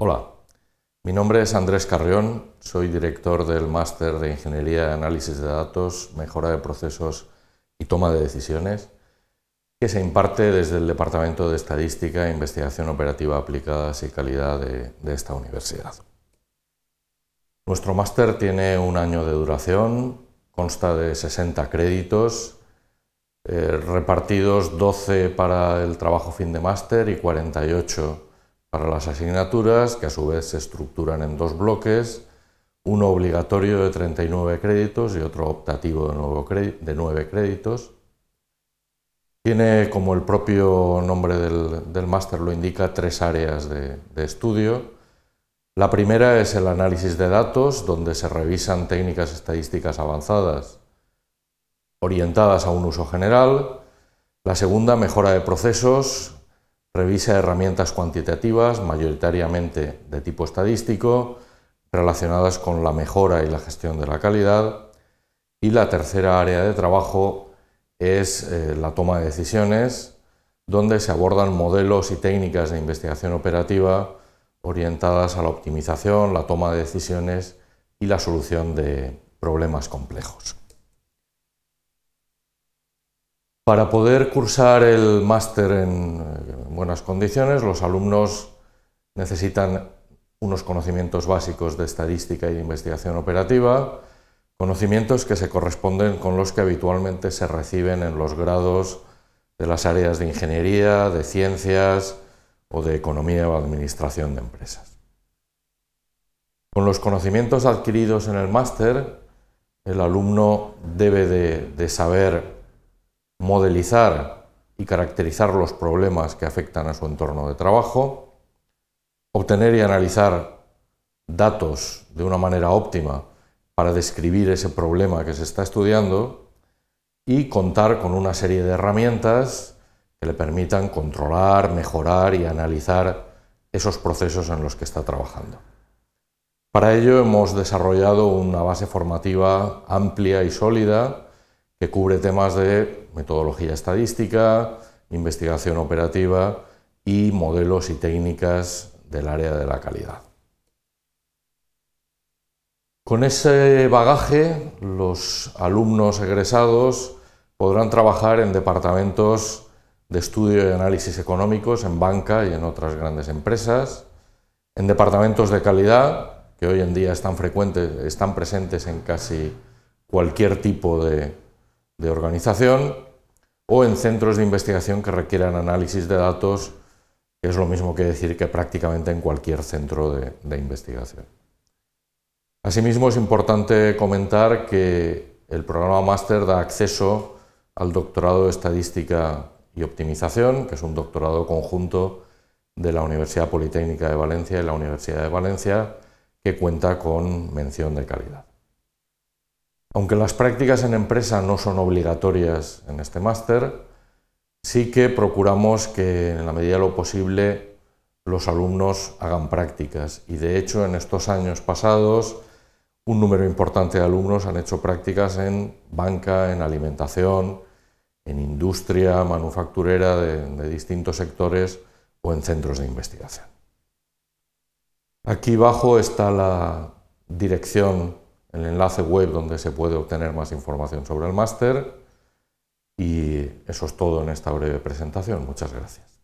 Hola, mi nombre es Andrés Carrión, soy director del Máster de Ingeniería y Análisis de Datos, Mejora de Procesos y Toma de Decisiones, que se imparte desde el Departamento de Estadística e Investigación Operativa Aplicadas y Calidad de, esta universidad. Nuestro máster tiene un año de duración, consta de 60 créditos, eh, repartidos 12 para el trabajo fin de máster y 48 para las asignaturas, que a su vez se estructuran en dos bloques, uno obligatorio de 39 créditos y otro optativo de 9 créditos. Tiene, como el propio nombre del, máster lo indica, tres áreas de, de estudio. La primera es el análisis de datos, donde se revisan técnicas estadísticas avanzadas orientadas a un uso general. La segunda, mejora de procesos, Revisa herramientas cuantitativas, mayoritariamente de tipo estadístico, relacionadas con la mejora y la gestión de la calidad. Y la tercera área de trabajo es eh, la toma de decisiones, donde se abordan modelos y técnicas de investigación operativa orientadas a la optimización, la toma de decisiones y la solución de problemas complejos. Para poder cursar el máster en buenas condiciones, los alumnos necesitan unos conocimientos básicos de estadística y de investigación operativa, conocimientos que se corresponden con los que habitualmente se reciben en los grados de las áreas de ingeniería, de ciencias o de economía o administración de empresas. Con los conocimientos adquiridos en el máster, el alumno debe de, de saber modelizar y caracterizar los problemas que afectan a su entorno de trabajo, obtener y analizar datos de una manera óptima para describir ese problema que se está estudiando y contar con una serie de herramientas que le permitan controlar, mejorar y analizar esos procesos en los que está trabajando. Para ello hemos desarrollado una base formativa amplia y sólida que cubre temas de metodología estadística, investigación operativa y modelos y técnicas del área de la calidad. Con ese bagaje, los alumnos egresados podrán trabajar en departamentos de estudio y análisis económicos en banca y en otras grandes empresas, en departamentos de calidad, que hoy en día están frecuentes, están presentes en casi cualquier tipo de, de organización o en centros de investigación que requieran análisis de datos, que es lo mismo que decir que prácticamente en cualquier centro de, de investigación. Asimismo, es importante comentar que el programa máster da acceso al doctorado de Estadística y Optimización, que es un doctorado conjunto de la Universidad Politécnica de Valencia y la Universidad de Valencia, que cuenta con mención de calidad. Aunque las prácticas en empresa no son obligatorias en este máster, sí que procuramos que en la medida de lo posible los alumnos hagan prácticas y de hecho en estos años pasados un número importante de alumnos han hecho prácticas en banca, en alimentación, en industria manufacturera de, de distintos sectores o en centros de investigación. Aquí abajo está la dirección el enlace web donde se puede obtener más información sobre el máster y eso es todo en esta breve presentación. Muchas gracias.